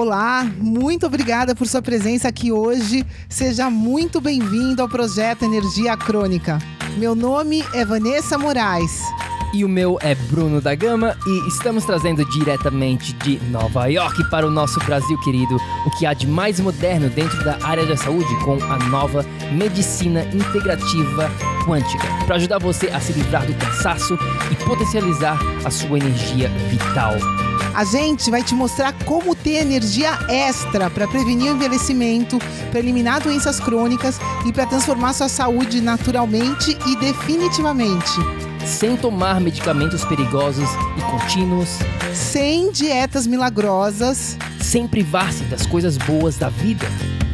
Olá, muito obrigada por sua presença aqui hoje. Seja muito bem-vindo ao projeto Energia Crônica. Meu nome é Vanessa Moraes. E o meu é Bruno da Gama e estamos trazendo diretamente de Nova York para o nosso Brasil querido o que há de mais moderno dentro da área da saúde com a nova medicina integrativa quântica, para ajudar você a se livrar do cansaço e potencializar a sua energia vital. A gente vai te mostrar como ter energia extra para prevenir o envelhecimento, para eliminar doenças crônicas e para transformar sua saúde naturalmente e definitivamente. Sem tomar medicamentos perigosos e contínuos, sem dietas milagrosas, sem privar-se das coisas boas da vida,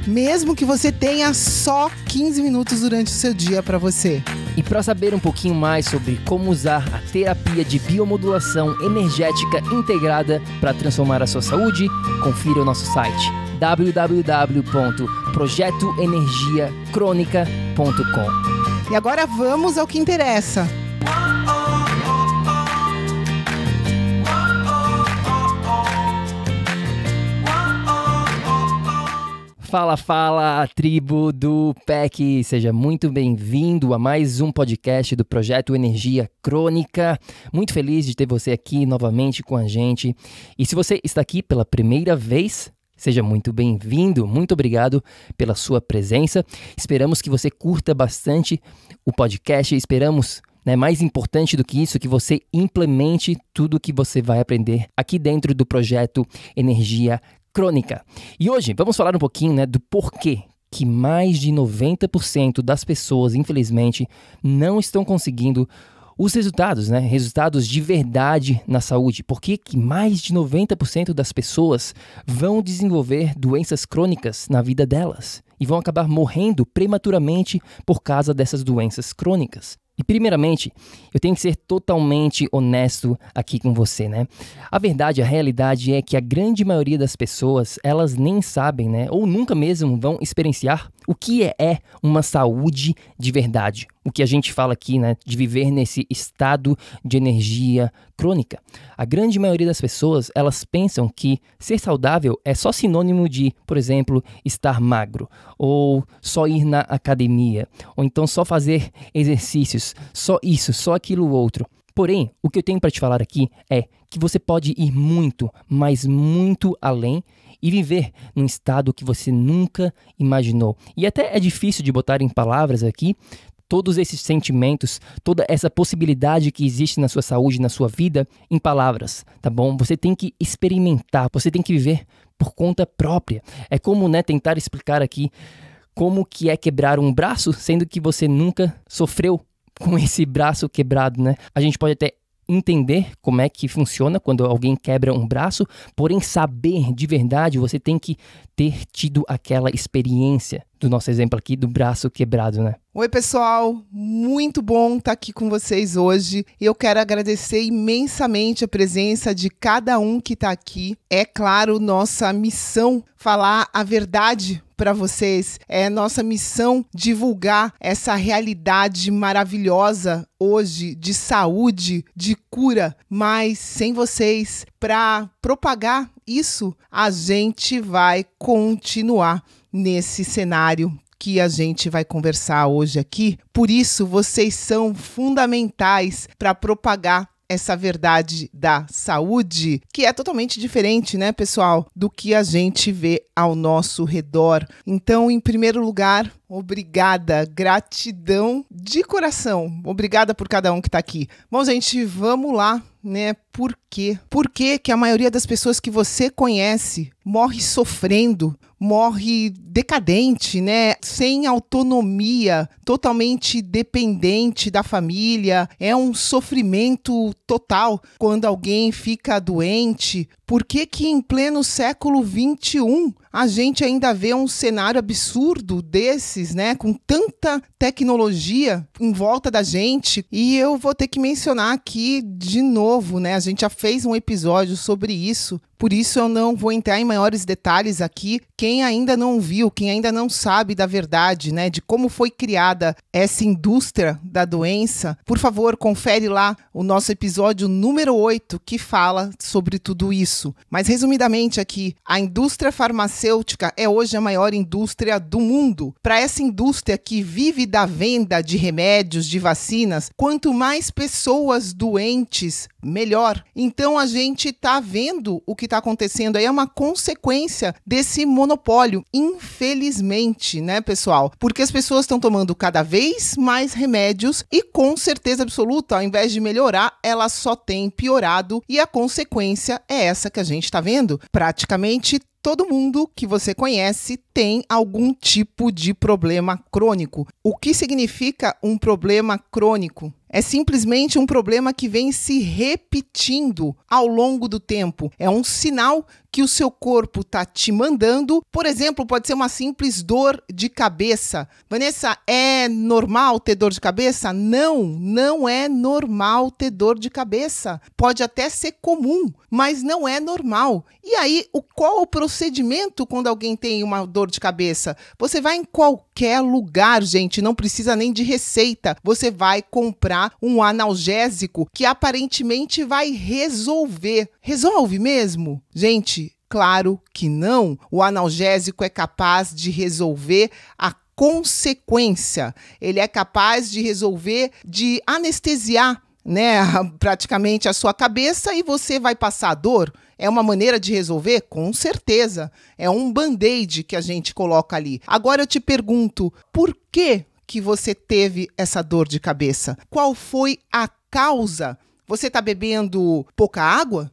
mesmo que você tenha só 15 minutos durante o seu dia para você. E para saber um pouquinho mais sobre como usar a terapia de biomodulação energética integrada para transformar a sua saúde, confira o nosso site www.projetoenergiacronica.com. E agora vamos ao que interessa. Fala, fala, tribo do PEC! Seja muito bem-vindo a mais um podcast do Projeto Energia Crônica. Muito feliz de ter você aqui novamente com a gente. E se você está aqui pela primeira vez, Seja muito bem-vindo, muito obrigado pela sua presença. Esperamos que você curta bastante o podcast. Esperamos, né, mais importante do que isso, que você implemente tudo o que você vai aprender aqui dentro do projeto Energia crônica. E hoje vamos falar um pouquinho né, do porquê que mais de 90% das pessoas, infelizmente, não estão conseguindo os resultados, né? Resultados de verdade na saúde. Por que, que mais de 90% das pessoas vão desenvolver doenças crônicas na vida delas e vão acabar morrendo prematuramente por causa dessas doenças crônicas? E primeiramente, eu tenho que ser totalmente honesto aqui com você, né? A verdade, a realidade é que a grande maioria das pessoas, elas nem sabem, né, ou nunca mesmo vão experienciar o que é uma saúde de verdade. O que a gente fala aqui, né, de viver nesse estado de energia crônica. A grande maioria das pessoas, elas pensam que ser saudável é só sinônimo de, por exemplo, estar magro, ou só ir na academia, ou então só fazer exercícios, só isso, só aquilo outro. Porém, o que eu tenho para te falar aqui é que você pode ir muito, mas muito além e viver num estado que você nunca imaginou. E até é difícil de botar em palavras aqui todos esses sentimentos, toda essa possibilidade que existe na sua saúde, na sua vida, em palavras, tá bom? Você tem que experimentar, você tem que viver por conta própria. É como, né, tentar explicar aqui como que é quebrar um braço, sendo que você nunca sofreu com esse braço quebrado, né? A gente pode até entender como é que funciona quando alguém quebra um braço, porém saber de verdade, você tem que ter tido aquela experiência do nosso exemplo aqui do braço quebrado, né? Oi, pessoal, muito bom estar aqui com vocês hoje. Eu quero agradecer imensamente a presença de cada um que está aqui. É claro, nossa missão falar a verdade para vocês. É nossa missão divulgar essa realidade maravilhosa hoje de saúde, de cura, mas sem vocês para propagar isso, a gente vai continuar nesse cenário que a gente vai conversar hoje aqui. Por isso, vocês são fundamentais para propagar essa verdade da saúde, que é totalmente diferente, né, pessoal, do que a gente vê ao nosso redor. Então, em primeiro lugar, obrigada, gratidão de coração. Obrigada por cada um que está aqui. Bom, gente, vamos lá, né? Por quê? Por que que a maioria das pessoas que você conhece morre sofrendo, morre decadente, né? Sem autonomia, totalmente dependente da família. É um sofrimento total quando alguém fica doente. Por que que em pleno século 21 a gente ainda vê um cenário absurdo né? Com tanta tecnologia em volta da gente. E eu vou ter que mencionar aqui de novo, né? A gente já fez um episódio sobre isso por isso eu não vou entrar em maiores detalhes aqui. Quem ainda não viu, quem ainda não sabe da verdade, né, de como foi criada essa indústria da doença, por favor, confere lá o nosso episódio número 8 que fala sobre tudo isso. Mas resumidamente aqui, a indústria farmacêutica é hoje a maior indústria do mundo. Para essa indústria que vive da venda de remédios, de vacinas, quanto mais pessoas doentes, melhor. Então a gente está vendo o que está acontecendo aí é uma consequência desse monopólio, infelizmente, né, pessoal? Porque as pessoas estão tomando cada vez mais remédios e com certeza absoluta, ao invés de melhorar, ela só tem piorado e a consequência é essa que a gente está vendo. Praticamente todo mundo que você conhece tem algum tipo de problema crônico. O que significa um problema crônico? É simplesmente um problema que vem se repetindo ao longo do tempo. É um sinal que o seu corpo está te mandando. Por exemplo, pode ser uma simples dor de cabeça. Vanessa, é normal ter dor de cabeça? Não, não é normal ter dor de cabeça. Pode até ser comum, mas não é normal. E aí, o, qual o procedimento quando alguém tem uma dor de cabeça? Você vai em qualquer lugar, gente, não precisa nem de receita. Você vai comprar um analgésico que aparentemente vai resolver. Resolve mesmo? Gente, Claro que não. O analgésico é capaz de resolver a consequência. Ele é capaz de resolver, de anestesiar, né, praticamente a sua cabeça e você vai passar dor. É uma maneira de resolver? Com certeza. É um band-aid que a gente coloca ali. Agora eu te pergunto, por que que você teve essa dor de cabeça? Qual foi a causa? Você está bebendo pouca água?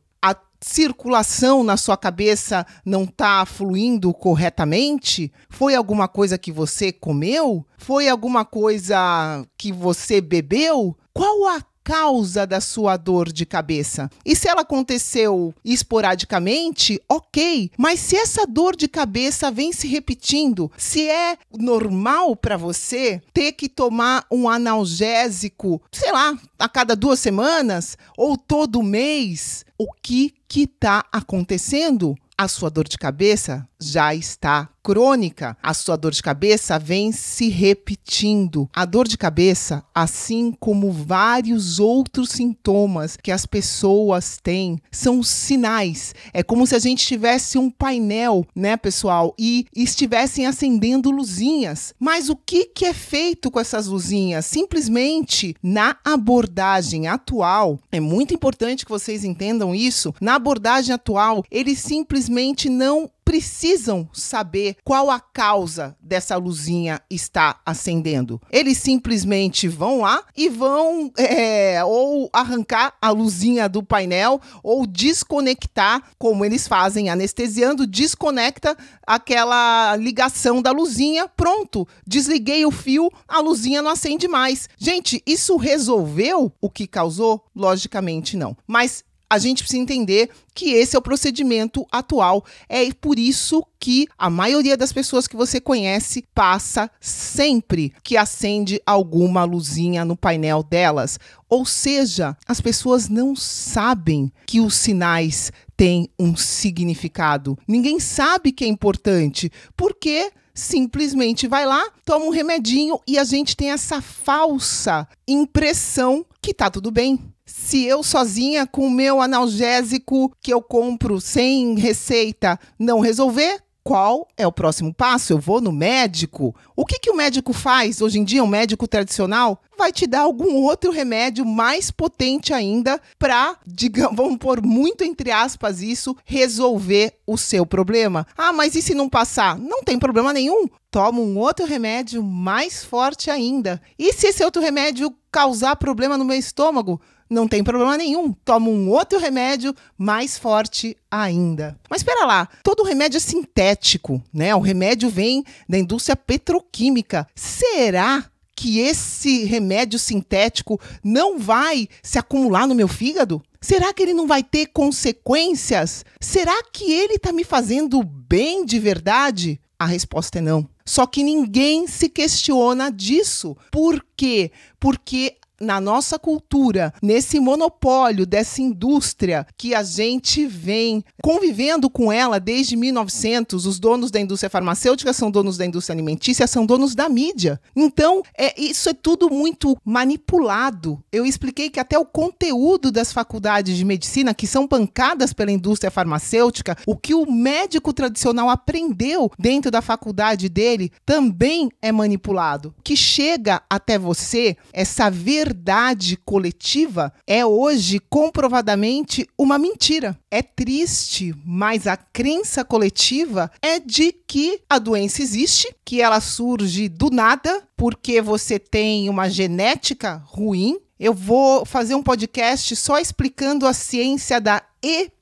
circulação na sua cabeça não está fluindo corretamente? Foi alguma coisa que você comeu? Foi alguma coisa que você bebeu? Qual a causa da sua dor de cabeça. E se ela aconteceu esporadicamente, ok. Mas se essa dor de cabeça vem se repetindo, se é normal para você ter que tomar um analgésico, sei lá, a cada duas semanas ou todo mês, o que que está acontecendo? A sua dor de cabeça já está crônica. A sua dor de cabeça vem se repetindo. A dor de cabeça, assim como vários outros sintomas que as pessoas têm, são sinais. É como se a gente tivesse um painel, né, pessoal, e estivessem acendendo luzinhas. Mas o que, que é feito com essas luzinhas? Simplesmente na abordagem atual, é muito importante que vocês entendam isso. Na abordagem atual, eles simplesmente não precisam saber qual a causa dessa luzinha está acendendo. Eles simplesmente vão lá e vão é, ou arrancar a luzinha do painel ou desconectar, como eles fazem anestesiando, desconecta aquela ligação da luzinha. Pronto, desliguei o fio, a luzinha não acende mais. Gente, isso resolveu o que causou? Logicamente não. Mas a gente precisa entender que esse é o procedimento atual. É por isso que a maioria das pessoas que você conhece passa sempre que acende alguma luzinha no painel delas. Ou seja, as pessoas não sabem que os sinais têm um significado. Ninguém sabe que é importante. Porque simplesmente vai lá, toma um remedinho e a gente tem essa falsa impressão que tá tudo bem se eu sozinha com o meu analgésico que eu compro sem receita não resolver, qual é o próximo passo? Eu vou no médico? O que, que o médico faz hoje em dia? Um médico tradicional vai te dar algum outro remédio mais potente ainda para, digamos, vamos pôr muito entre aspas isso, resolver o seu problema. Ah, mas e se não passar? Não tem problema nenhum. Toma um outro remédio mais forte ainda. E se esse outro remédio causar problema no meu estômago? Não tem problema nenhum. Toma um outro remédio mais forte ainda. Mas espera lá, todo remédio é sintético, né? O remédio vem da indústria petroquímica. Será que esse remédio sintético não vai se acumular no meu fígado? Será que ele não vai ter consequências? Será que ele está me fazendo bem de verdade? A resposta é não. Só que ninguém se questiona disso. Por quê? Porque na nossa cultura, nesse monopólio dessa indústria que a gente vem convivendo com ela desde 1900, os donos da indústria farmacêutica são donos da indústria alimentícia, são donos da mídia. Então, é, isso é tudo muito manipulado. Eu expliquei que até o conteúdo das faculdades de medicina, que são bancadas pela indústria farmacêutica, o que o médico tradicional aprendeu dentro da faculdade dele, também é manipulado. O que chega até você, essa verdade coletiva, é hoje comprovadamente uma mentira. É triste, mas a crença coletiva é de que a doença existe, que ela surge do nada, porque você tem uma genética ruim. Eu vou fazer um podcast só explicando a ciência da epigenética.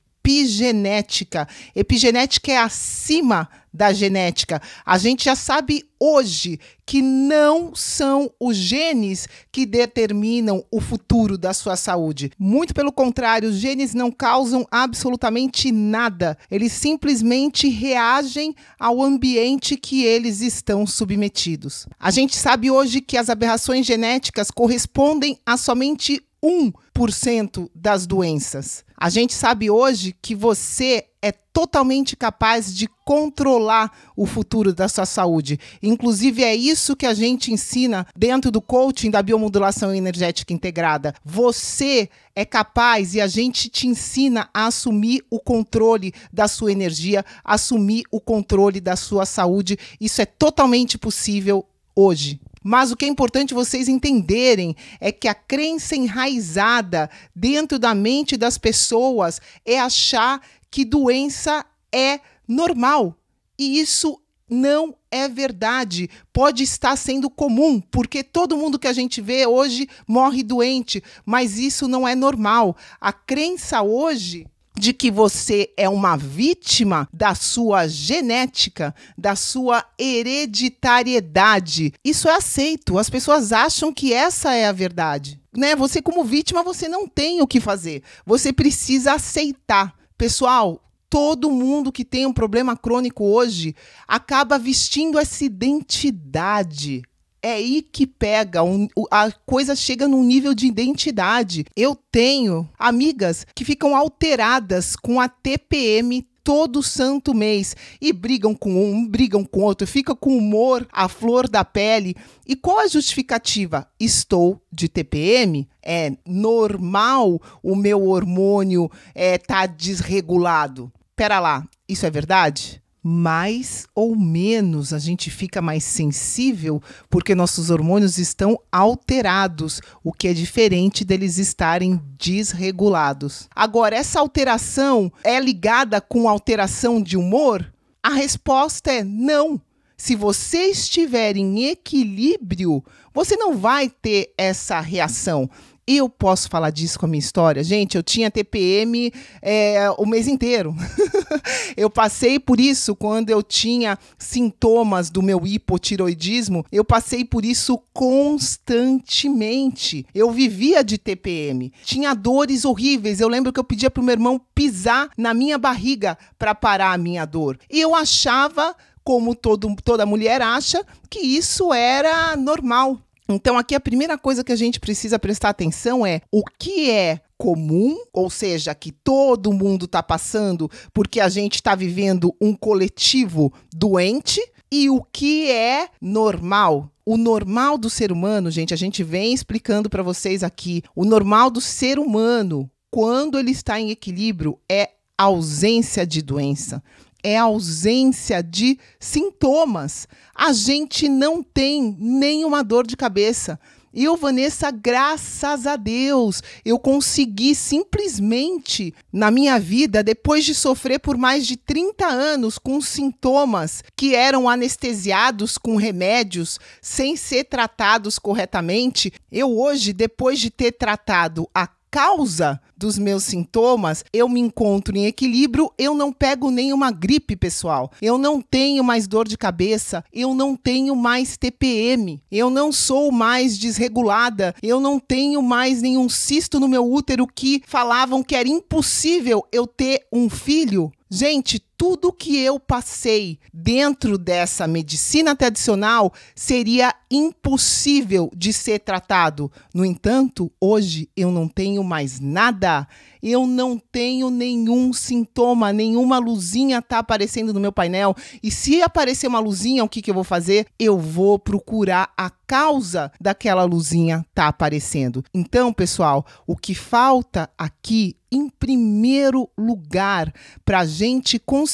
Epigenética é acima da genética. A gente já sabe hoje que não são os genes que determinam o futuro da sua saúde. Muito pelo contrário, os genes não causam absolutamente nada. Eles simplesmente reagem ao ambiente que eles estão submetidos. A gente sabe hoje que as aberrações genéticas correspondem a somente 1% das doenças. A gente sabe hoje que você é totalmente capaz de controlar o futuro da sua saúde. Inclusive, é isso que a gente ensina dentro do coaching da biomodulação energética integrada. Você é capaz e a gente te ensina a assumir o controle da sua energia, assumir o controle da sua saúde. Isso é totalmente possível hoje. Mas o que é importante vocês entenderem é que a crença enraizada dentro da mente das pessoas é achar que doença é normal. E isso não é verdade. Pode estar sendo comum, porque todo mundo que a gente vê hoje morre doente, mas isso não é normal. A crença hoje de que você é uma vítima da sua genética, da sua hereditariedade. Isso é aceito. As pessoas acham que essa é a verdade. Né? Você como vítima, você não tem o que fazer. Você precisa aceitar. Pessoal, todo mundo que tem um problema crônico hoje acaba vestindo essa identidade é aí que pega, um, a coisa chega num nível de identidade. Eu tenho amigas que ficam alteradas com a TPM todo santo mês e brigam com um, brigam com outro, fica com humor à flor da pele. E qual a justificativa? Estou de TPM? É normal o meu hormônio é tá desregulado. Pera lá, isso é verdade? Mais ou menos a gente fica mais sensível porque nossos hormônios estão alterados, o que é diferente deles estarem desregulados. Agora, essa alteração é ligada com alteração de humor? A resposta é não. Se você estiver em equilíbrio, você não vai ter essa reação. Eu posso falar disso com a minha história? Gente, eu tinha TPM é, o mês inteiro. eu passei por isso quando eu tinha sintomas do meu hipotiroidismo. Eu passei por isso constantemente. Eu vivia de TPM. Tinha dores horríveis. Eu lembro que eu pedia para o meu irmão pisar na minha barriga para parar a minha dor. E eu achava como todo, toda mulher acha, que isso era normal. Então, aqui a primeira coisa que a gente precisa prestar atenção é o que é comum, ou seja, que todo mundo está passando porque a gente está vivendo um coletivo doente, e o que é normal. O normal do ser humano, gente, a gente vem explicando para vocês aqui. O normal do ser humano, quando ele está em equilíbrio, é ausência de doença é a ausência de sintomas. A gente não tem nenhuma dor de cabeça. Eu, Vanessa, graças a Deus, eu consegui simplesmente, na minha vida, depois de sofrer por mais de 30 anos com sintomas que eram anestesiados com remédios sem ser tratados corretamente, eu hoje, depois de ter tratado a causa dos meus sintomas, eu me encontro em equilíbrio, eu não pego nenhuma gripe, pessoal. Eu não tenho mais dor de cabeça, eu não tenho mais TPM, eu não sou mais desregulada, eu não tenho mais nenhum cisto no meu útero que falavam que era impossível eu ter um filho. Gente, tudo que eu passei dentro dessa medicina tradicional seria impossível de ser tratado. No entanto, hoje eu não tenho mais nada. Eu não tenho nenhum sintoma, nenhuma luzinha tá aparecendo no meu painel. E se aparecer uma luzinha, o que, que eu vou fazer? Eu vou procurar a causa daquela luzinha tá aparecendo. Então, pessoal, o que falta aqui em primeiro lugar para a gente conseguir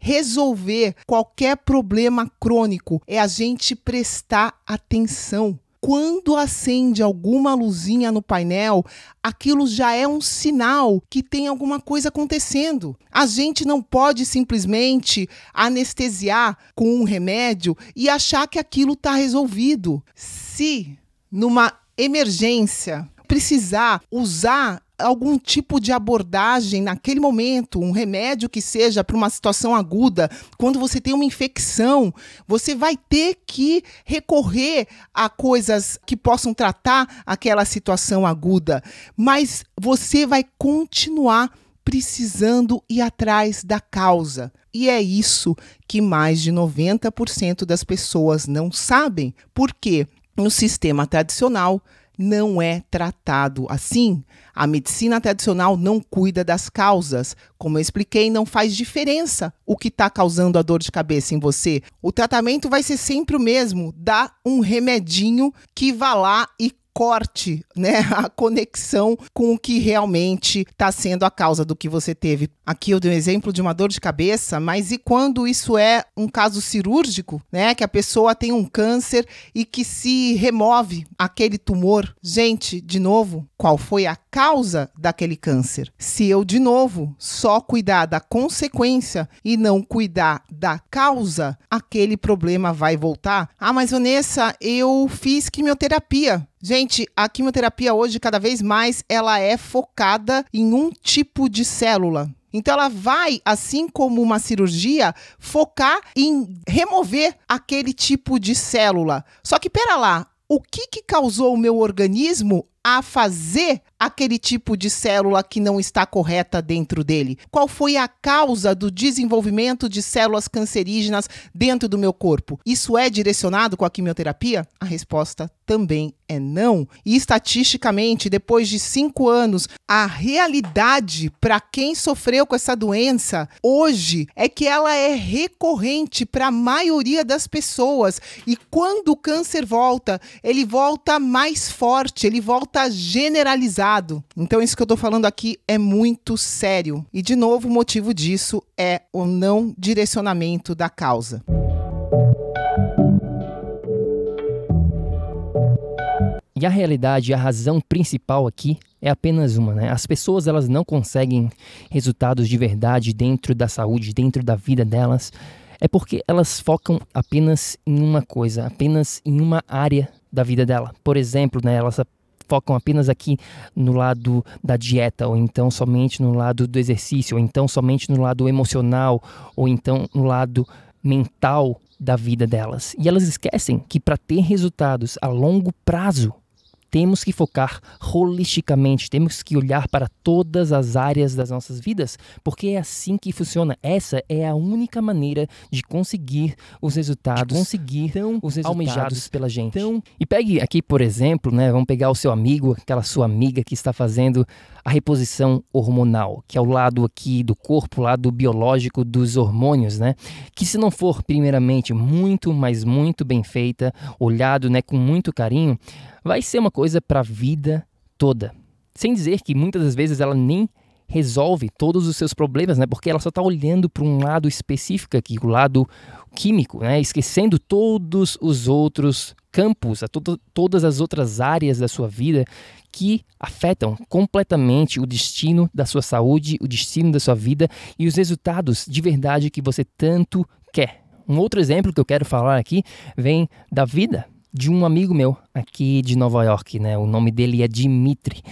resolver qualquer problema crônico é a gente prestar atenção. Quando acende alguma luzinha no painel, aquilo já é um sinal que tem alguma coisa acontecendo. A gente não pode simplesmente anestesiar com um remédio e achar que aquilo está resolvido. Se numa emergência precisar usar algum tipo de abordagem naquele momento, um remédio que seja para uma situação aguda, quando você tem uma infecção, você vai ter que recorrer a coisas que possam tratar aquela situação aguda, mas você vai continuar precisando ir atrás da causa. E é isso que mais de 90% das pessoas não sabem. Porque no sistema tradicional não é tratado assim. A medicina tradicional não cuida das causas. Como eu expliquei, não faz diferença o que está causando a dor de cabeça em você. O tratamento vai ser sempre o mesmo: dá um remedinho que vá lá e corte, né, a conexão com o que realmente está sendo a causa do que você teve. Aqui eu dei um exemplo de uma dor de cabeça, mas e quando isso é um caso cirúrgico, né, que a pessoa tem um câncer e que se remove aquele tumor? Gente, de novo, qual foi a causa daquele câncer? Se eu de novo só cuidar da consequência e não cuidar da causa, aquele problema vai voltar. Ah, mas Vanessa, eu fiz quimioterapia. Gente, a quimioterapia hoje, cada vez mais, ela é focada em um tipo de célula. Então ela vai, assim como uma cirurgia, focar em remover aquele tipo de célula. Só que pera lá, o que, que causou o meu organismo a fazer aquele tipo de célula que não está correta dentro dele? Qual foi a causa do desenvolvimento de células cancerígenas dentro do meu corpo? Isso é direcionado com a quimioterapia? A resposta também é não. E estatisticamente, depois de cinco anos, a realidade para quem sofreu com essa doença hoje é que ela é recorrente para a maioria das pessoas. E quando o câncer volta, ele volta mais forte, ele volta generalizado. Então, isso que eu estou falando aqui é muito sério. E, de novo, o motivo disso é o não direcionamento da causa. E a realidade, a razão principal aqui é apenas uma, né? As pessoas elas não conseguem resultados de verdade dentro da saúde, dentro da vida delas, é porque elas focam apenas em uma coisa, apenas em uma área da vida dela. Por exemplo, né, elas focam apenas aqui no lado da dieta, ou então somente no lado do exercício, ou então somente no lado emocional, ou então no lado mental da vida delas. E elas esquecem que para ter resultados a longo prazo, temos que focar holisticamente, temos que olhar para todas as áreas das nossas vidas, porque é assim que funciona. Essa é a única maneira de conseguir os resultados, conseguir tão os resultados almejados pela gente. Então, e pegue aqui, por exemplo, né, vamos pegar o seu amigo, aquela sua amiga que está fazendo a reposição hormonal, que é o lado aqui do corpo, o lado biológico dos hormônios, né? Que se não for primeiramente muito, mas muito bem feita, olhado, né, com muito carinho, vai ser uma coisa para a vida toda. Sem dizer que muitas das vezes ela nem resolve todos os seus problemas, né? Porque ela só está olhando para um lado específico aqui, o lado químico, né? Esquecendo todos os outros campos, a to todas as outras áreas da sua vida que afetam completamente o destino da sua saúde, o destino da sua vida e os resultados de verdade que você tanto quer. Um outro exemplo que eu quero falar aqui vem da vida de um amigo meu aqui de Nova York, né? O nome dele é Dimitri.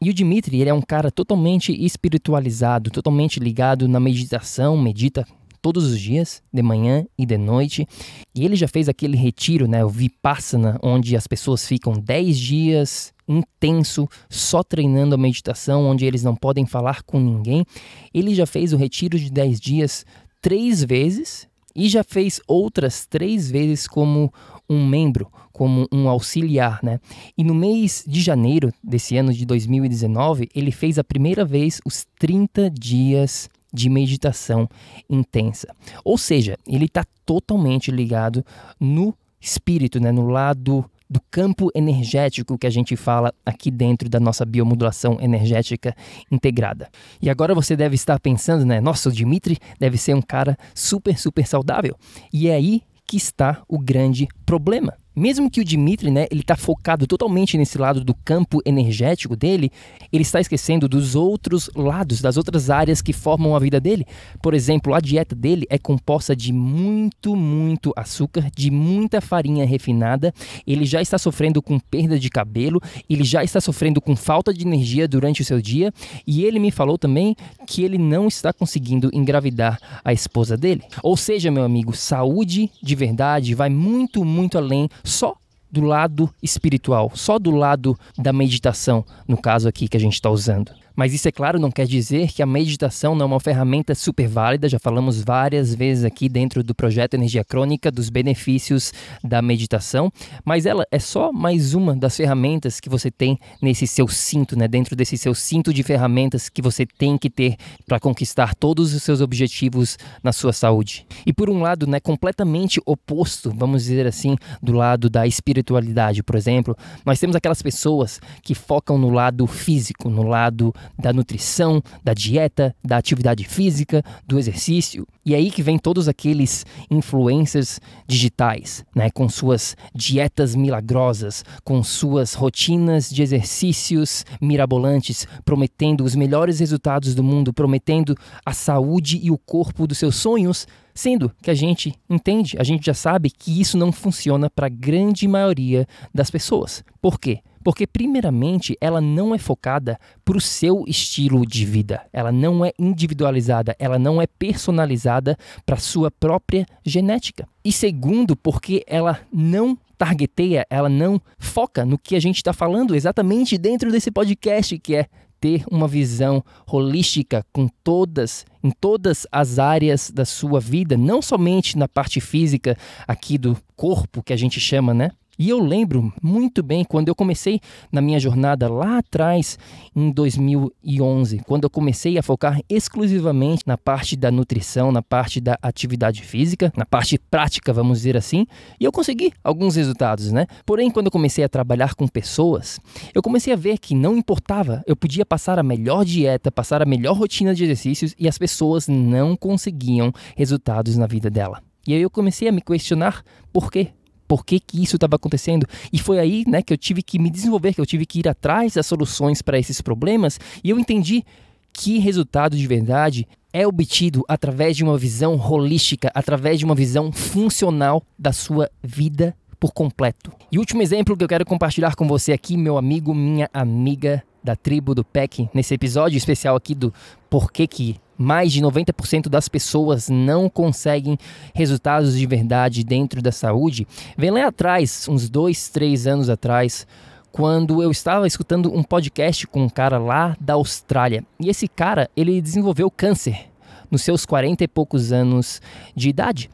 E o Dimitri, ele é um cara totalmente espiritualizado, totalmente ligado na meditação, medita todos os dias, de manhã e de noite. E ele já fez aquele retiro, né, o Vipassana, onde as pessoas ficam 10 dias intenso, só treinando a meditação, onde eles não podem falar com ninguém. Ele já fez o retiro de 10 dias três vezes e já fez outras três vezes como um membro, como um auxiliar, né? E no mês de janeiro desse ano de 2019, ele fez a primeira vez os 30 dias de meditação intensa. Ou seja, ele está totalmente ligado no espírito, né? no lado do campo energético que a gente fala aqui dentro da nossa biomodulação energética integrada. E agora você deve estar pensando, né? Nossa, o Dimitri deve ser um cara super, super saudável. E é aí que está o grande problema. Mesmo que o Dimitri, né, ele está focado totalmente nesse lado do campo energético dele, ele está esquecendo dos outros lados, das outras áreas que formam a vida dele. Por exemplo, a dieta dele é composta de muito, muito açúcar, de muita farinha refinada. Ele já está sofrendo com perda de cabelo, ele já está sofrendo com falta de energia durante o seu dia, e ele me falou também que ele não está conseguindo engravidar a esposa dele. Ou seja, meu amigo, saúde de verdade vai muito, muito além só do lado espiritual, só do lado da meditação, no caso aqui que a gente está usando. Mas isso, é claro, não quer dizer que a meditação não é uma ferramenta super válida. Já falamos várias vezes aqui dentro do projeto Energia Crônica dos benefícios da meditação. Mas ela é só mais uma das ferramentas que você tem nesse seu cinto, né? dentro desse seu cinto de ferramentas que você tem que ter para conquistar todos os seus objetivos na sua saúde. E por um lado, né, completamente oposto, vamos dizer assim, do lado da espiritualidade, por exemplo, nós temos aquelas pessoas que focam no lado físico, no lado da nutrição, da dieta, da atividade física, do exercício. E é aí que vem todos aqueles influencers digitais, né, com suas dietas milagrosas, com suas rotinas de exercícios mirabolantes, prometendo os melhores resultados do mundo, prometendo a saúde e o corpo dos seus sonhos, Sendo que a gente entende, a gente já sabe que isso não funciona para a grande maioria das pessoas. Por quê? Porque, primeiramente, ela não é focada para o seu estilo de vida, ela não é individualizada, ela não é personalizada para sua própria genética. E segundo, porque ela não targeteia, ela não foca no que a gente está falando exatamente dentro desse podcast, que é ter uma visão holística com todas, em todas as áreas da sua vida, não somente na parte física aqui do corpo que a gente chama, né? E eu lembro muito bem quando eu comecei na minha jornada lá atrás, em 2011, quando eu comecei a focar exclusivamente na parte da nutrição, na parte da atividade física, na parte prática, vamos dizer assim, e eu consegui alguns resultados, né? Porém, quando eu comecei a trabalhar com pessoas, eu comecei a ver que não importava, eu podia passar a melhor dieta, passar a melhor rotina de exercícios e as pessoas não conseguiam resultados na vida dela. E aí eu comecei a me questionar por quê? Por que, que isso estava acontecendo. E foi aí né, que eu tive que me desenvolver, que eu tive que ir atrás das soluções para esses problemas e eu entendi que resultado de verdade é obtido através de uma visão holística, através de uma visão funcional da sua vida por completo. E último exemplo que eu quero compartilhar com você aqui, meu amigo, minha amiga da tribo do PEC, nesse episódio especial aqui do Porquê que mais de 90% das pessoas não conseguem resultados de verdade dentro da saúde, vem lá atrás, uns dois, três anos atrás, quando eu estava escutando um podcast com um cara lá da Austrália. E esse cara, ele desenvolveu câncer nos seus 40 e poucos anos de idade.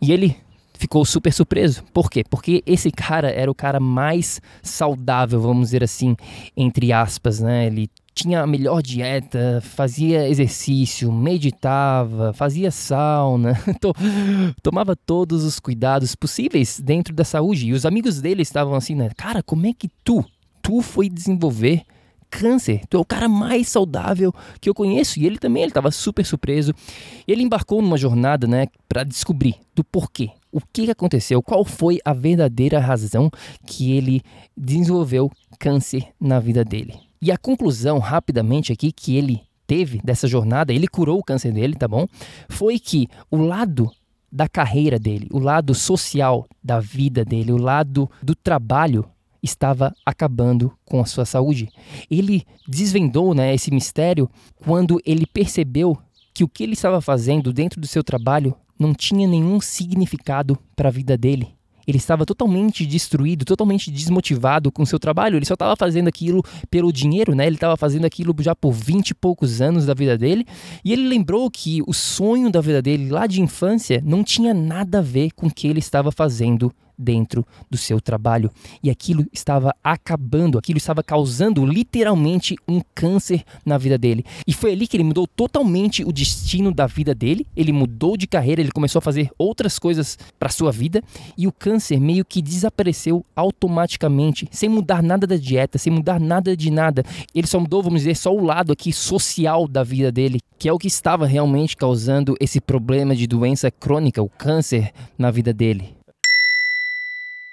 E ele ficou super surpreso. Por quê? Porque esse cara era o cara mais saudável, vamos dizer assim, entre aspas, né? Ele tinha a melhor dieta, fazia exercício, meditava, fazia sauna, to tomava todos os cuidados possíveis dentro da saúde. E os amigos dele estavam assim, né? Cara, como é que tu, tu foi desenvolver câncer. Tu é o cara mais saudável que eu conheço. E ele também ele estava super surpreso. Ele embarcou numa jornada, né, para descobrir do porquê. O que aconteceu? Qual foi a verdadeira razão que ele desenvolveu câncer na vida dele? E a conclusão, rapidamente aqui, que ele teve dessa jornada, ele curou o câncer dele, tá bom? Foi que o lado da carreira dele, o lado social da vida dele, o lado do trabalho estava acabando com a sua saúde. Ele desvendou né, esse mistério quando ele percebeu que o que ele estava fazendo dentro do seu trabalho não tinha nenhum significado para a vida dele. Ele estava totalmente destruído, totalmente desmotivado com seu trabalho. Ele só estava fazendo aquilo pelo dinheiro, né? Ele estava fazendo aquilo já por 20 e poucos anos da vida dele. E ele lembrou que o sonho da vida dele lá de infância não tinha nada a ver com o que ele estava fazendo dentro do seu trabalho. E aquilo estava acabando, aquilo estava causando literalmente um câncer na vida dele. E foi ali que ele mudou totalmente o destino da vida dele. Ele mudou de carreira, ele começou a fazer outras coisas para sua vida e o câncer meio que desapareceu automaticamente, sem mudar nada da dieta, sem mudar nada de nada. Ele só mudou, vamos dizer, só o lado aqui social da vida dele, que é o que estava realmente causando esse problema de doença crônica, o câncer na vida dele.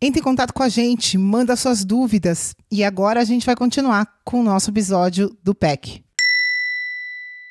Entre em contato com a gente, manda suas dúvidas e agora a gente vai continuar com o nosso episódio do PEC.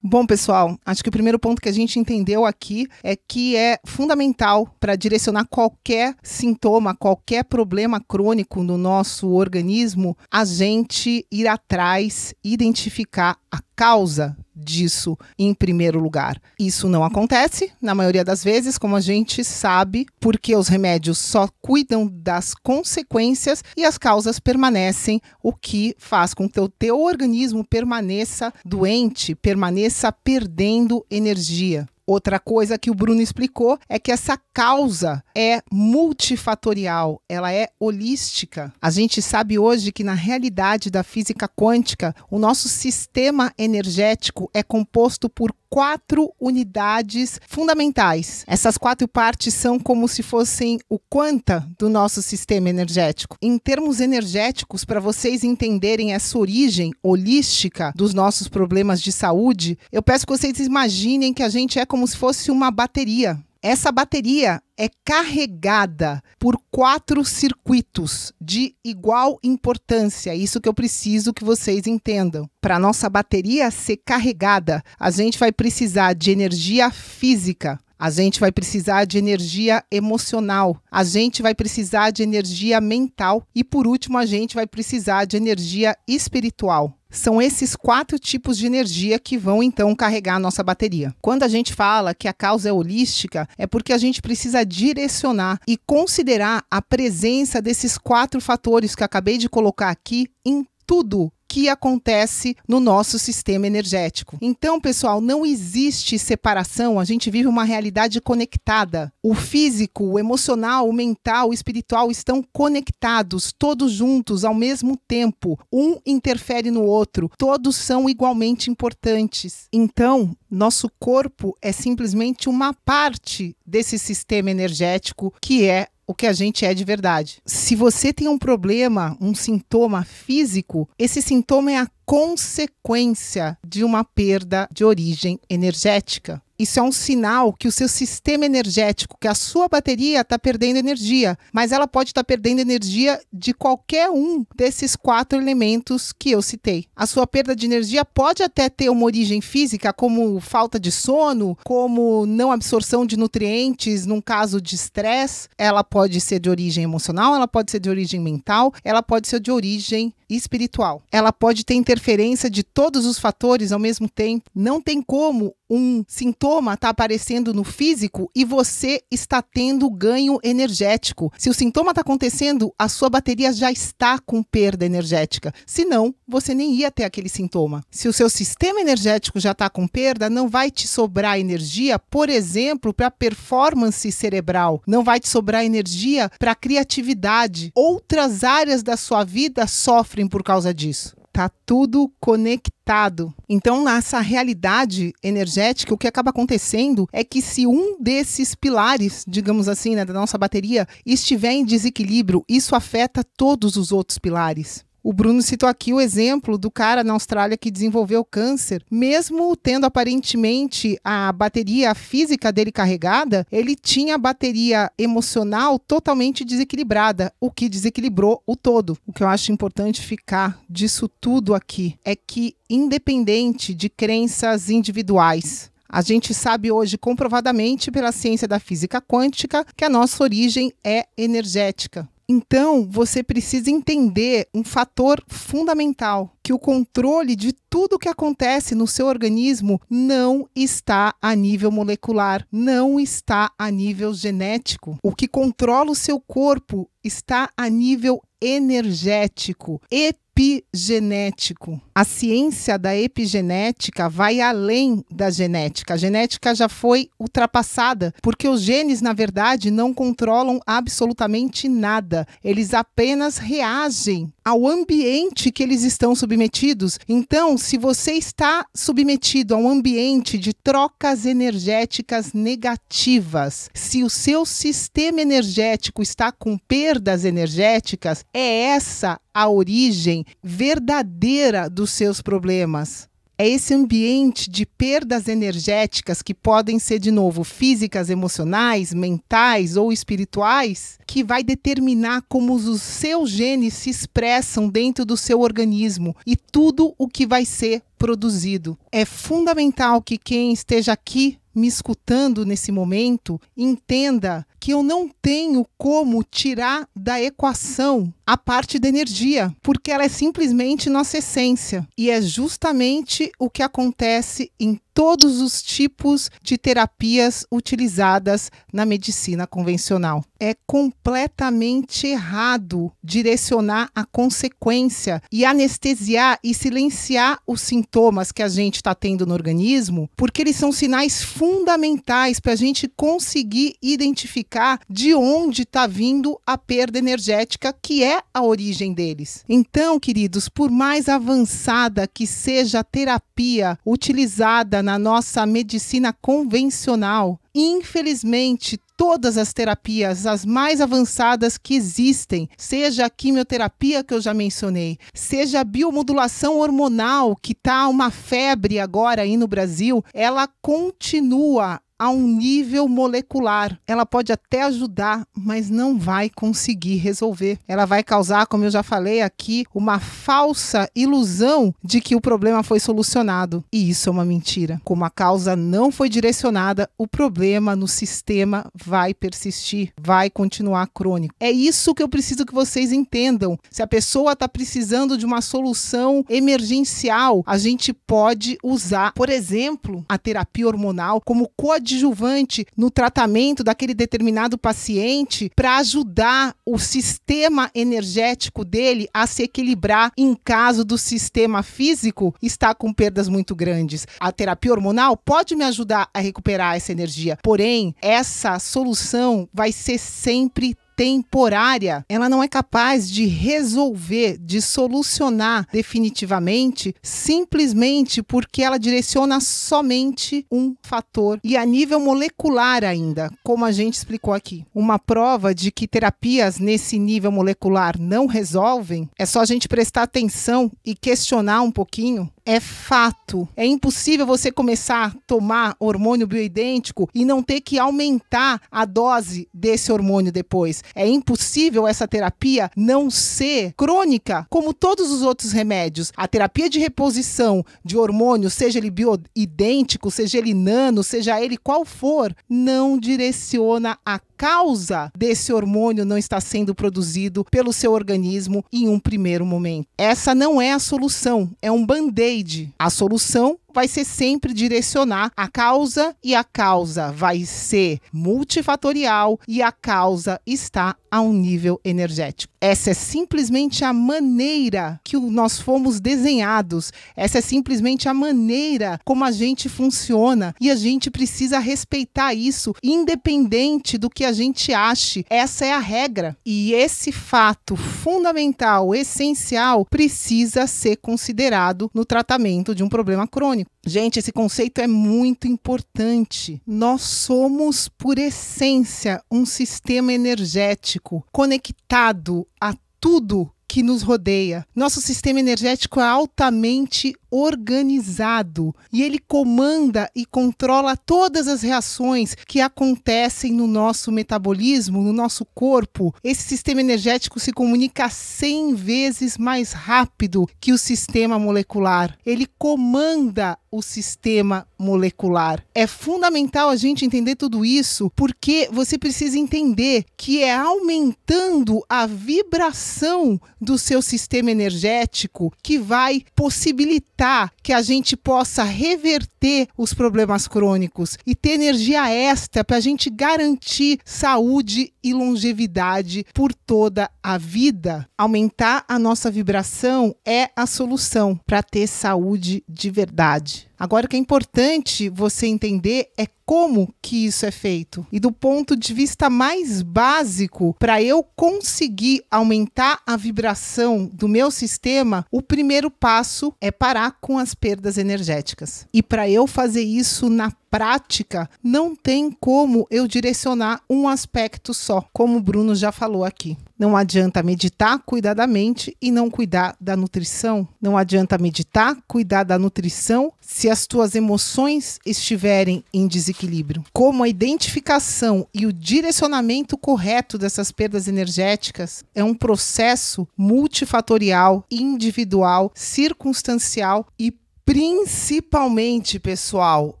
Bom, pessoal, acho que o primeiro ponto que a gente entendeu aqui é que é fundamental para direcionar qualquer sintoma, qualquer problema crônico no nosso organismo, a gente ir atrás, identificar a causa disso em primeiro lugar. Isso não acontece, na maioria das vezes, como a gente sabe, porque os remédios só cuidam das consequências e as causas permanecem, o que faz com que o teu organismo permaneça doente, permaneça perdendo energia. Outra coisa que o Bruno explicou é que essa causa é multifatorial, ela é holística. A gente sabe hoje que na realidade da física quântica, o nosso sistema energético é composto por quatro unidades fundamentais. Essas quatro partes são como se fossem o quanta do nosso sistema energético. Em termos energéticos, para vocês entenderem essa origem holística dos nossos problemas de saúde, eu peço que vocês imaginem que a gente é como se fosse uma bateria. Essa bateria é carregada por quatro circuitos de igual importância. Isso que eu preciso que vocês entendam. Para nossa bateria ser carregada, a gente vai precisar de energia física, a gente vai precisar de energia emocional, a gente vai precisar de energia mental e, por último, a gente vai precisar de energia espiritual. São esses quatro tipos de energia que vão então carregar a nossa bateria. Quando a gente fala que a causa é holística, é porque a gente precisa direcionar e considerar a presença desses quatro fatores que acabei de colocar aqui em tudo que acontece no nosso sistema energético. Então, pessoal, não existe separação, a gente vive uma realidade conectada. O físico, o emocional, o mental, o espiritual estão conectados, todos juntos ao mesmo tempo. Um interfere no outro, todos são igualmente importantes. Então, nosso corpo é simplesmente uma parte desse sistema energético que é o que a gente é de verdade. Se você tem um problema, um sintoma físico, esse sintoma é a consequência de uma perda de origem energética. Isso é um sinal que o seu sistema energético, que a sua bateria está perdendo energia, mas ela pode estar tá perdendo energia de qualquer um desses quatro elementos que eu citei. A sua perda de energia pode até ter uma origem física, como falta de sono, como não absorção de nutrientes, num caso de estresse. Ela pode ser de origem emocional, ela pode ser de origem mental, ela pode ser de origem espiritual. Ela pode ter interferência de todos os fatores ao mesmo tempo. Não tem como um sintoma está aparecendo no físico e você está tendo ganho energético. Se o sintoma está acontecendo, a sua bateria já está com perda energética. Senão, você nem ia ter aquele sintoma. Se o seu sistema energético já está com perda, não vai te sobrar energia, por exemplo, para performance cerebral. Não vai te sobrar energia para criatividade. Outras áreas da sua vida sofrem por causa disso. Tá tudo conectado. Então, nessa realidade energética, o que acaba acontecendo é que se um desses pilares, digamos assim, né, da nossa bateria estiver em desequilíbrio, isso afeta todos os outros pilares. O Bruno citou aqui o exemplo do cara na Austrália que desenvolveu câncer. Mesmo tendo aparentemente a bateria física dele carregada, ele tinha a bateria emocional totalmente desequilibrada, o que desequilibrou o todo. O que eu acho importante ficar disso tudo aqui é que, independente de crenças individuais, a gente sabe hoje comprovadamente pela ciência da física quântica que a nossa origem é energética. Então, você precisa entender um fator fundamental, que o controle de tudo que acontece no seu organismo não está a nível molecular, não está a nível genético. O que controla o seu corpo está a nível energético, epigenético. A ciência da epigenética vai além da genética. A genética já foi ultrapassada, porque os genes, na verdade, não controlam absolutamente nada. Eles apenas reagem ao ambiente que eles estão submetidos. Então, se você está submetido a um ambiente de trocas energéticas negativas, se o seu sistema energético está com perdas energéticas, é essa a origem verdadeira dos seus problemas. É esse ambiente de perdas energéticas que podem ser, de novo, físicas, emocionais, mentais ou espirituais, que vai determinar como os seus genes se expressam dentro do seu organismo e tudo o que vai ser produzido. É fundamental que quem esteja aqui me escutando nesse momento entenda que eu não tenho como tirar da equação a parte da energia, porque ela é simplesmente nossa essência. E é justamente o que acontece em todos os tipos de terapias utilizadas na medicina convencional. É completamente errado direcionar a consequência e anestesiar e silenciar os sintomas que a gente está tendo no organismo, porque eles são sinais fundamentais para a gente conseguir identificar de onde está vindo a perda energética, que é a origem deles. Então, queridos, por mais avançada que seja a terapia utilizada na nossa medicina convencional, infelizmente, todas as terapias, as mais avançadas que existem, seja a quimioterapia que eu já mencionei, seja a biomodulação hormonal, que está uma febre agora aí no Brasil, ela continua a um nível molecular. Ela pode até ajudar, mas não vai conseguir resolver. Ela vai causar, como eu já falei aqui, uma falsa ilusão de que o problema foi solucionado. E isso é uma mentira. Como a causa não foi direcionada, o problema no sistema vai persistir, vai continuar crônico. É isso que eu preciso que vocês entendam. Se a pessoa está precisando de uma solução emergencial, a gente pode usar, por exemplo, a terapia hormonal como coadjuvante coadjuvante no tratamento daquele determinado paciente para ajudar o sistema energético dele a se equilibrar em caso do sistema físico estar com perdas muito grandes. A terapia hormonal pode me ajudar a recuperar essa energia, porém, essa solução vai ser sempre temporária, ela não é capaz de resolver, de solucionar definitivamente, simplesmente porque ela direciona somente um fator e a nível molecular ainda, como a gente explicou aqui. Uma prova de que terapias nesse nível molecular não resolvem é só a gente prestar atenção e questionar um pouquinho é fato. É impossível você começar a tomar hormônio bioidêntico e não ter que aumentar a dose desse hormônio depois. É impossível essa terapia não ser crônica, como todos os outros remédios. A terapia de reposição de hormônio, seja ele bioidêntico, seja ele nano, seja ele qual for, não direciona a causa desse hormônio não estar sendo produzido pelo seu organismo em um primeiro momento. Essa não é a solução, é um band-aid. A solução vai ser sempre direcionar a causa e a causa vai ser multifatorial e a causa está a um nível energético. Essa é simplesmente a maneira que nós fomos desenhados. Essa é simplesmente a maneira como a gente funciona e a gente precisa respeitar isso, independente do que a gente ache. Essa é a regra. E esse fato fundamental, essencial, precisa ser considerado no tratamento de um problema crônico. Gente, esse conceito é muito importante. Nós somos, por essência, um sistema energético conectado a tudo que nos rodeia. Nosso sistema energético é altamente organizado e ele comanda e controla todas as reações que acontecem no nosso metabolismo, no nosso corpo. Esse sistema energético se comunica 100 vezes mais rápido que o sistema molecular. Ele comanda o sistema molecular. É fundamental a gente entender tudo isso porque você precisa entender que é aumentando a vibração do seu sistema energético que vai possibilitar que a gente possa reverter os problemas crônicos e ter energia extra para a gente garantir saúde e longevidade por toda a vida. Aumentar a nossa vibração é a solução para ter saúde de verdade. Agora, o que é importante você entender é como que isso é feito. E do ponto de vista mais básico, para eu conseguir aumentar a vibração do meu sistema, o primeiro passo é parar com as perdas energéticas. E para eu fazer isso na prática, não tem como eu direcionar um aspecto só, como o Bruno já falou aqui. Não adianta meditar, cuidar da mente e não cuidar da nutrição. Não adianta meditar, cuidar da nutrição se as tuas emoções estiverem em desequilíbrio. Como a identificação e o direcionamento correto dessas perdas energéticas é um processo multifatorial, individual, circunstancial e principalmente, pessoal,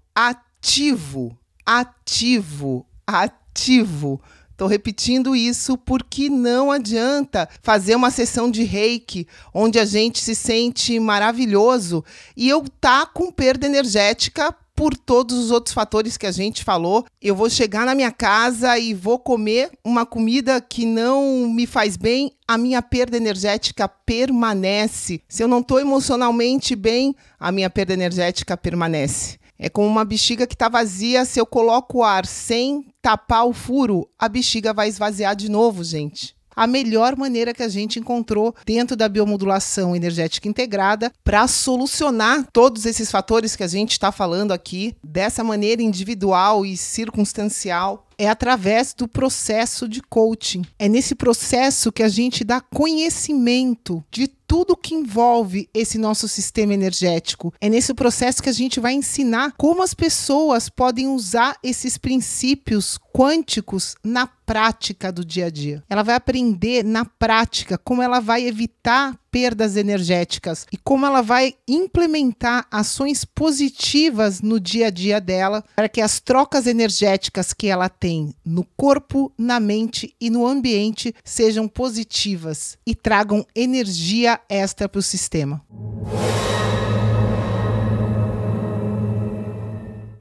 ativo, ativo, ativo. Estou repetindo isso porque não adianta fazer uma sessão de reiki onde a gente se sente maravilhoso e eu tá com perda energética por todos os outros fatores que a gente falou. Eu vou chegar na minha casa e vou comer uma comida que não me faz bem, a minha perda energética permanece. Se eu não estou emocionalmente bem, a minha perda energética permanece. É como uma bexiga que está vazia, se eu coloco o ar sem tapar o furo, a bexiga vai esvaziar de novo, gente. A melhor maneira que a gente encontrou dentro da biomodulação energética integrada para solucionar todos esses fatores que a gente está falando aqui, dessa maneira individual e circunstancial, é através do processo de coaching. É nesse processo que a gente dá conhecimento de tudo que envolve esse nosso sistema energético. É nesse processo que a gente vai ensinar como as pessoas podem usar esses princípios quânticos na prática do dia a dia. Ela vai aprender na prática como ela vai evitar perdas energéticas e como ela vai implementar ações positivas no dia a dia dela para que as trocas energéticas que ela tem no corpo, na mente e no ambiente sejam positivas e tragam energia extra para o sistema.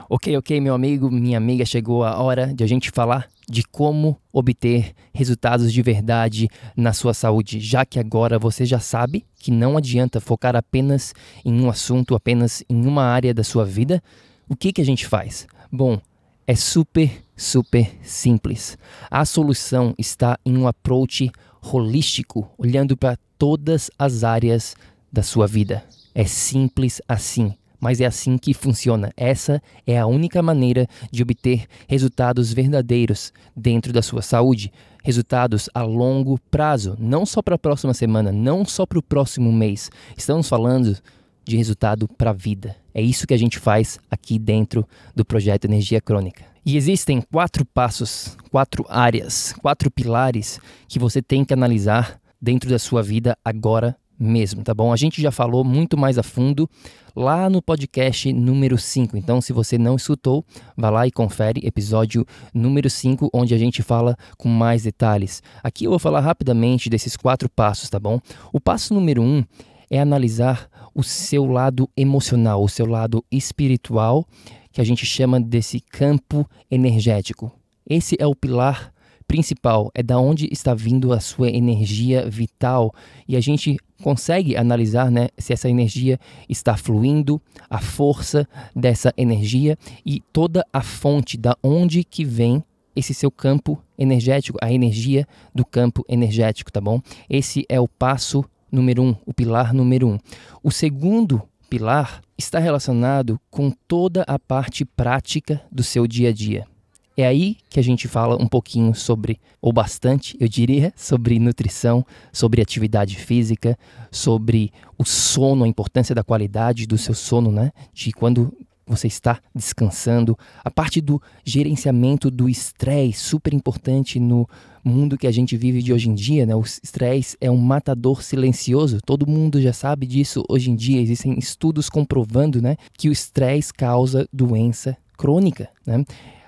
Ok, ok, meu amigo, minha amiga, chegou a hora de a gente falar de como obter resultados de verdade na sua saúde, já que agora você já sabe que não adianta focar apenas em um assunto, apenas em uma área da sua vida. O que, que a gente faz? Bom, é super, super simples. A solução está em um approach holístico, olhando para todas as áreas da sua vida. É simples assim mas é assim que funciona. Essa é a única maneira de obter resultados verdadeiros dentro da sua saúde. Resultados a longo prazo, não só para a próxima semana, não só para o próximo mês. Estamos falando de resultado para a vida. É isso que a gente faz aqui dentro do projeto Energia Crônica. E existem quatro passos, quatro áreas, quatro pilares que você tem que analisar dentro da sua vida agora mesmo, tá bom? A gente já falou muito mais a fundo lá no podcast número 5. Então, se você não escutou, vá lá e confere episódio número 5, onde a gente fala com mais detalhes. Aqui eu vou falar rapidamente desses quatro passos, tá bom? O passo número 1 um é analisar o seu lado emocional, o seu lado espiritual, que a gente chama desse campo energético. Esse é o pilar principal, é da onde está vindo a sua energia vital e a gente consegue analisar né, se essa energia está fluindo, a força dessa energia e toda a fonte da onde que vem esse seu campo energético, a energia do campo energético, tá bom? Esse é o passo número um, o pilar número um. O segundo pilar está relacionado com toda a parte prática do seu dia a dia. É aí que a gente fala um pouquinho sobre, ou bastante, eu diria, sobre nutrição, sobre atividade física, sobre o sono, a importância da qualidade do seu sono, né? De quando você está descansando, a parte do gerenciamento do estresse, super importante no mundo que a gente vive de hoje em dia, né? O estresse é um matador silencioso. Todo mundo já sabe disso hoje em dia. Existem estudos comprovando, né, que o estresse causa doença crônica, né?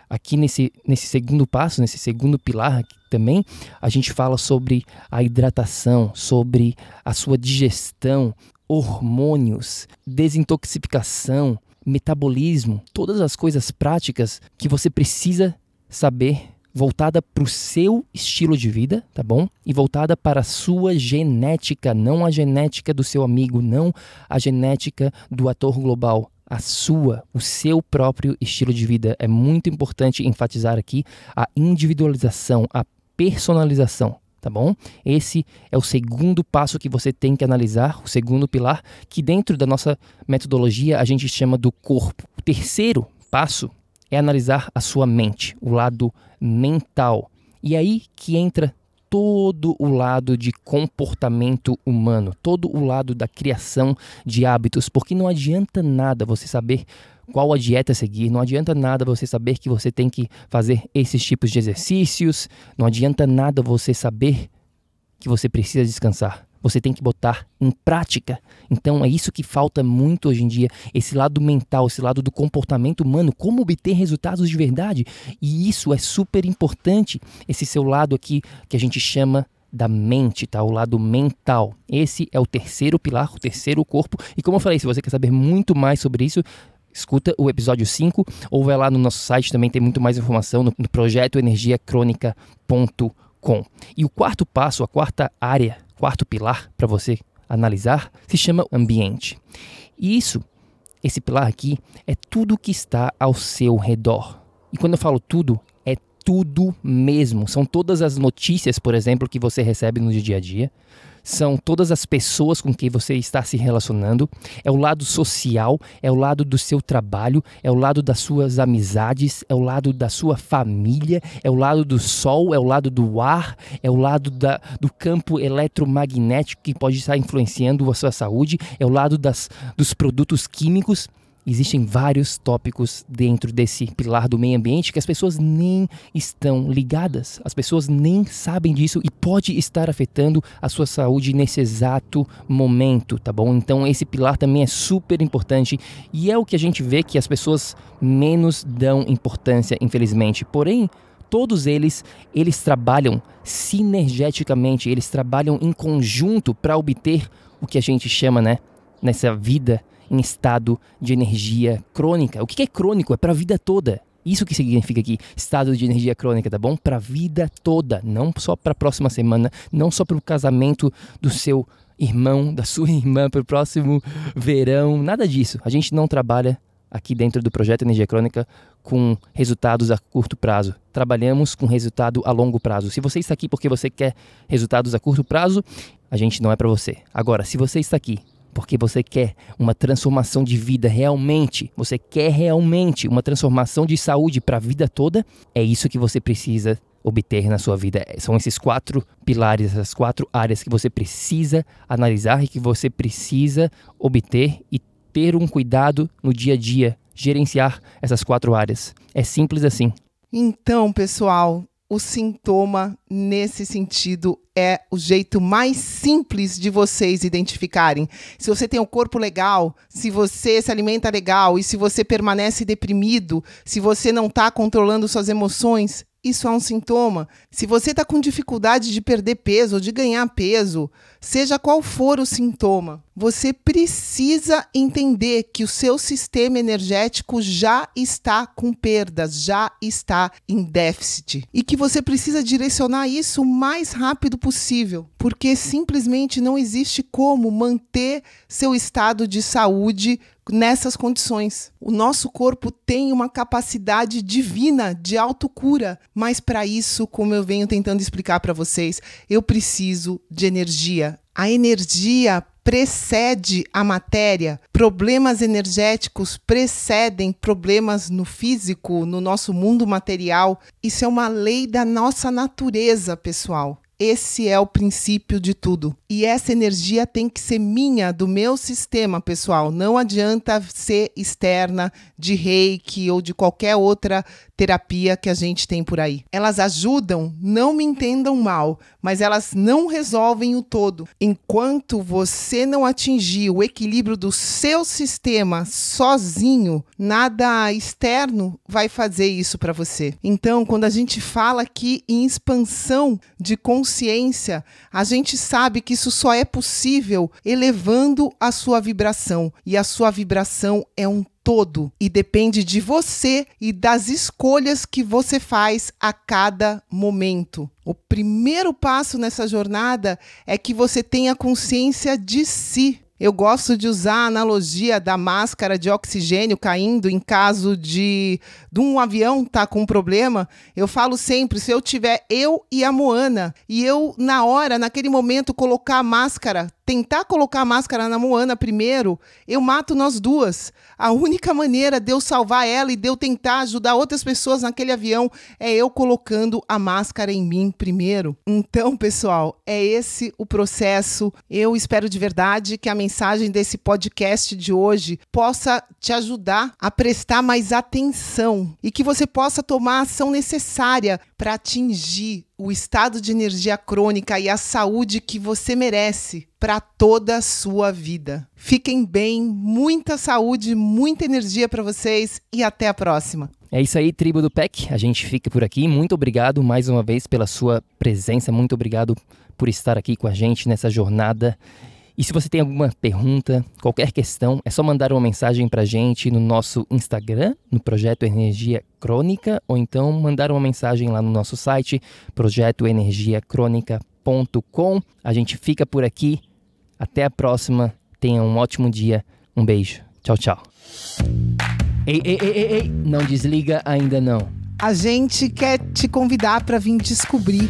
Aqui nesse, nesse segundo passo, nesse segundo pilar também, a gente fala sobre a hidratação, sobre a sua digestão, hormônios, desintoxicação, metabolismo, todas as coisas práticas que você precisa saber voltada para o seu estilo de vida, tá bom? E voltada para a sua genética, não a genética do seu amigo, não a genética do ator global, a sua, o seu próprio estilo de vida. É muito importante enfatizar aqui a individualização, a personalização, tá bom? Esse é o segundo passo que você tem que analisar, o segundo pilar, que dentro da nossa metodologia a gente chama do corpo. O terceiro passo é analisar a sua mente, o lado mental. E aí que entra todo o lado de comportamento humano, todo o lado da criação de hábitos, porque não adianta nada você saber qual a dieta seguir, não adianta nada você saber que você tem que fazer esses tipos de exercícios, não adianta nada você saber que você precisa descansar você tem que botar em prática. Então é isso que falta muito hoje em dia, esse lado mental, esse lado do comportamento humano, como obter resultados de verdade. E isso é super importante, esse seu lado aqui que a gente chama da mente, tá? O lado mental. Esse é o terceiro pilar, o terceiro corpo. E como eu falei, se você quer saber muito mais sobre isso, escuta o episódio 5 ou vai lá no nosso site, também tem muito mais informação no, no projetoenergiacronica.com. E o quarto passo, a quarta área quarto pilar para você analisar se chama ambiente. E isso, esse pilar aqui, é tudo que está ao seu redor. E quando eu falo tudo, é tudo mesmo. São todas as notícias, por exemplo, que você recebe no dia a dia são todas as pessoas com quem você está se relacionando, é o lado social, é o lado do seu trabalho, é o lado das suas amizades, é o lado da sua família, é o lado do sol, é o lado do ar, é o lado da, do campo eletromagnético que pode estar influenciando a sua saúde, é o lado das, dos produtos químicos. Existem vários tópicos dentro desse pilar do meio ambiente que as pessoas nem estão ligadas, as pessoas nem sabem disso e pode estar afetando a sua saúde nesse exato momento, tá bom? Então esse pilar também é super importante e é o que a gente vê que as pessoas menos dão importância, infelizmente. Porém, todos eles, eles trabalham sinergeticamente, eles trabalham em conjunto para obter o que a gente chama, né, nessa vida em estado de energia crônica. O que é crônico? É para a vida toda. Isso que significa aqui, estado de energia crônica, tá bom? Para a vida toda, não só para a próxima semana, não só para o casamento do seu irmão, da sua irmã, para o próximo verão, nada disso. A gente não trabalha aqui dentro do projeto Energia Crônica com resultados a curto prazo. Trabalhamos com resultado a longo prazo. Se você está aqui porque você quer resultados a curto prazo, a gente não é para você. Agora, se você está aqui porque você quer uma transformação de vida realmente, você quer realmente uma transformação de saúde para a vida toda, é isso que você precisa obter na sua vida. São esses quatro pilares, essas quatro áreas que você precisa analisar e que você precisa obter e ter um cuidado no dia a dia, gerenciar essas quatro áreas. É simples assim. Então, pessoal, o sintoma nesse sentido é o jeito mais simples de vocês identificarem. Se você tem o um corpo legal, se você se alimenta legal e se você permanece deprimido, se você não está controlando suas emoções, isso é um sintoma. Se você está com dificuldade de perder peso ou de ganhar peso, seja qual for o sintoma, você precisa entender que o seu sistema energético já está com perdas, já está em déficit e que você precisa direcionar isso o mais rápido possível, porque simplesmente não existe como manter seu estado de saúde nessas condições. O nosso corpo tem uma capacidade divina de autocura, mas para isso, como eu venho tentando explicar para vocês, eu preciso de energia. A energia precede a matéria, problemas energéticos precedem problemas no físico, no nosso mundo material. Isso é uma lei da nossa natureza, pessoal. Esse é o princípio de tudo. E essa energia tem que ser minha, do meu sistema, pessoal. Não adianta ser externa, de reiki ou de qualquer outra terapia que a gente tem por aí. Elas ajudam, não me entendam mal, mas elas não resolvem o todo. Enquanto você não atingir o equilíbrio do seu sistema sozinho, nada externo vai fazer isso para você. Então, quando a gente fala aqui em expansão de consciência, a gente sabe que isso só é possível elevando a sua vibração, e a sua vibração é um todo e depende de você e das escolhas que você faz a cada momento. O primeiro passo nessa jornada é que você tenha consciência de si. Eu gosto de usar a analogia da máscara de oxigênio caindo em caso de, de um avião tá com um problema. Eu falo sempre, se eu tiver eu e a Moana e eu na hora, naquele momento colocar a máscara tentar colocar a máscara na Moana primeiro, eu mato nós duas. A única maneira de eu salvar ela e de eu tentar ajudar outras pessoas naquele avião é eu colocando a máscara em mim primeiro. Então, pessoal, é esse o processo. Eu espero de verdade que a mensagem desse podcast de hoje possa te ajudar a prestar mais atenção e que você possa tomar a ação necessária para atingir o estado de energia crônica e a saúde que você merece para toda a sua vida. Fiquem bem, muita saúde, muita energia para vocês e até a próxima. É isso aí, tribo do PEC. A gente fica por aqui. Muito obrigado mais uma vez pela sua presença. Muito obrigado por estar aqui com a gente nessa jornada. E se você tem alguma pergunta, qualquer questão, é só mandar uma mensagem para gente no nosso Instagram, no Projeto Energia Crônica, ou então mandar uma mensagem lá no nosso site, projetoenergiacronica.com. A gente fica por aqui. Até a próxima. Tenha um ótimo dia. Um beijo. Tchau, tchau. Ei, ei, ei, ei, ei. não desliga ainda não. A gente quer te convidar para vir descobrir